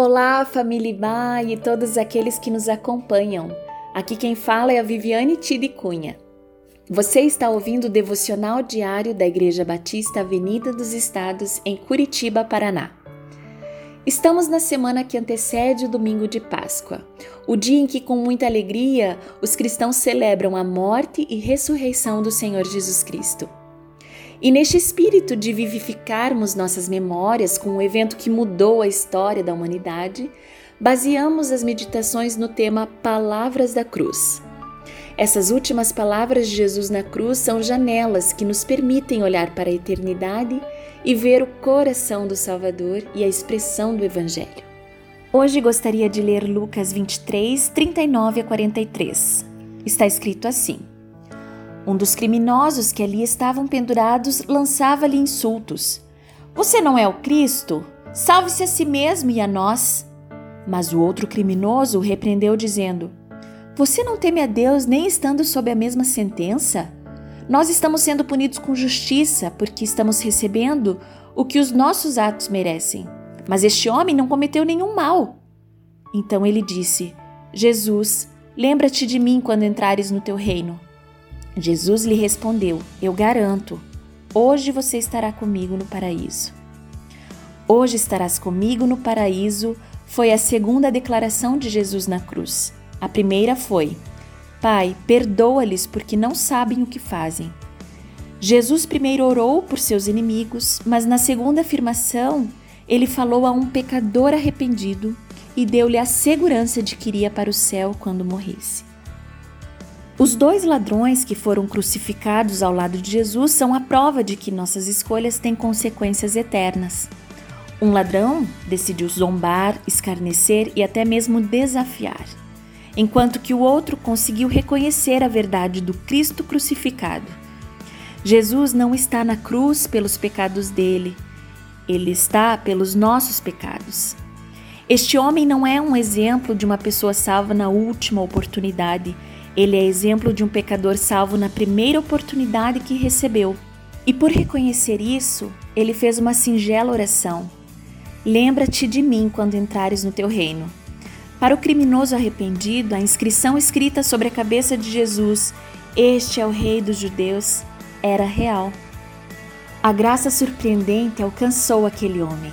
Olá, família Ibá e todos aqueles que nos acompanham. Aqui quem fala é a Viviane Tide Cunha. Você está ouvindo o devocional diário da Igreja Batista Avenida dos Estados, em Curitiba, Paraná. Estamos na semana que antecede o domingo de Páscoa, o dia em que, com muita alegria, os cristãos celebram a morte e ressurreição do Senhor Jesus Cristo. E neste espírito de vivificarmos nossas memórias com o um evento que mudou a história da humanidade, baseamos as meditações no tema Palavras da Cruz. Essas últimas palavras de Jesus na cruz são janelas que nos permitem olhar para a eternidade e ver o coração do Salvador e a expressão do Evangelho. Hoje gostaria de ler Lucas 23, 39 a 43. Está escrito assim. Um dos criminosos que ali estavam pendurados lançava-lhe insultos. Você não é o Cristo? Salve-se a si mesmo e a nós. Mas o outro criminoso o repreendeu, dizendo: Você não teme a Deus nem estando sob a mesma sentença? Nós estamos sendo punidos com justiça porque estamos recebendo o que os nossos atos merecem. Mas este homem não cometeu nenhum mal. Então ele disse: Jesus, lembra-te de mim quando entrares no teu reino. Jesus lhe respondeu: Eu garanto, hoje você estará comigo no paraíso. Hoje estarás comigo no paraíso foi a segunda declaração de Jesus na cruz. A primeira foi: Pai, perdoa-lhes porque não sabem o que fazem. Jesus primeiro orou por seus inimigos, mas na segunda afirmação, ele falou a um pecador arrependido e deu-lhe a segurança de que iria para o céu quando morresse. Os dois ladrões que foram crucificados ao lado de Jesus são a prova de que nossas escolhas têm consequências eternas. Um ladrão decidiu zombar, escarnecer e até mesmo desafiar, enquanto que o outro conseguiu reconhecer a verdade do Cristo crucificado. Jesus não está na cruz pelos pecados dele, ele está pelos nossos pecados. Este homem não é um exemplo de uma pessoa salva na última oportunidade ele é exemplo de um pecador salvo na primeira oportunidade que recebeu. E por reconhecer isso, ele fez uma singela oração: Lembra-te de mim quando entrares no teu reino. Para o criminoso arrependido, a inscrição escrita sobre a cabeça de Jesus, Este é o Rei dos Judeus, era real. A graça surpreendente alcançou aquele homem.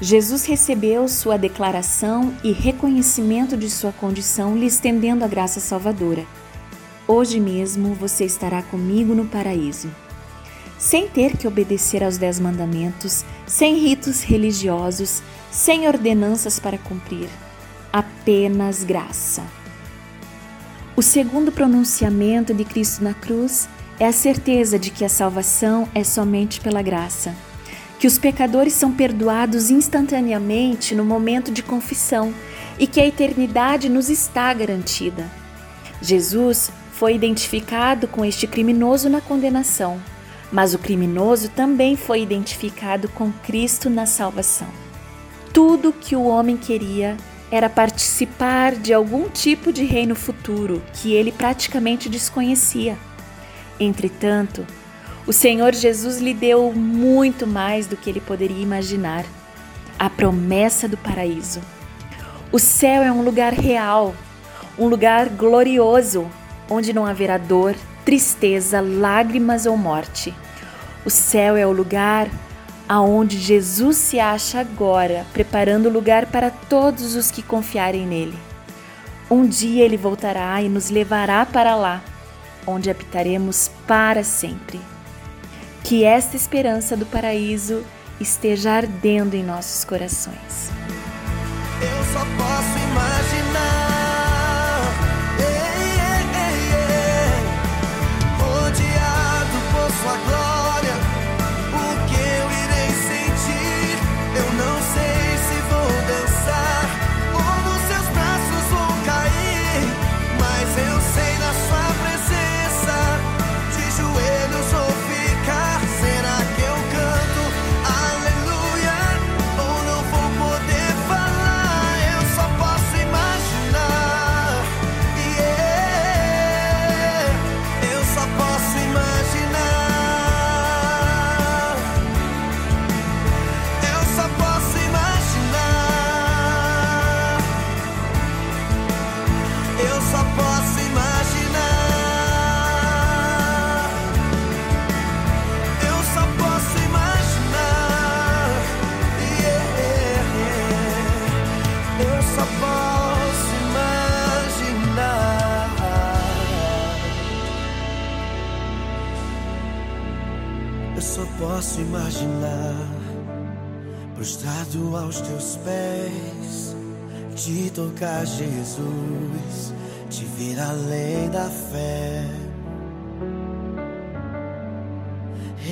Jesus recebeu sua declaração e reconhecimento de sua condição, lhe estendendo a graça salvadora. Hoje mesmo você estará comigo no paraíso. Sem ter que obedecer aos Dez Mandamentos, sem ritos religiosos, sem ordenanças para cumprir, apenas graça. O segundo pronunciamento de Cristo na cruz é a certeza de que a salvação é somente pela graça, que os pecadores são perdoados instantaneamente no momento de confissão e que a eternidade nos está garantida. Jesus foi identificado com este criminoso na condenação, mas o criminoso também foi identificado com Cristo na salvação. Tudo que o homem queria era participar de algum tipo de reino futuro que ele praticamente desconhecia. Entretanto, o Senhor Jesus lhe deu muito mais do que ele poderia imaginar: a promessa do paraíso. O céu é um lugar real, um lugar glorioso, onde não haverá dor, tristeza, lágrimas ou morte. O céu é o lugar aonde Jesus se acha agora, preparando lugar para todos os que confiarem nele. Um dia ele voltará e nos levará para lá, onde habitaremos para sempre. Que esta esperança do paraíso esteja ardendo em nossos corações. Eu só posso imaginar. Posso imaginar, prostrado aos teus pés, te tocar, Jesus, te ver além da fé.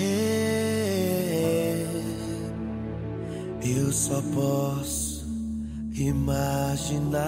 É, eu só posso imaginar.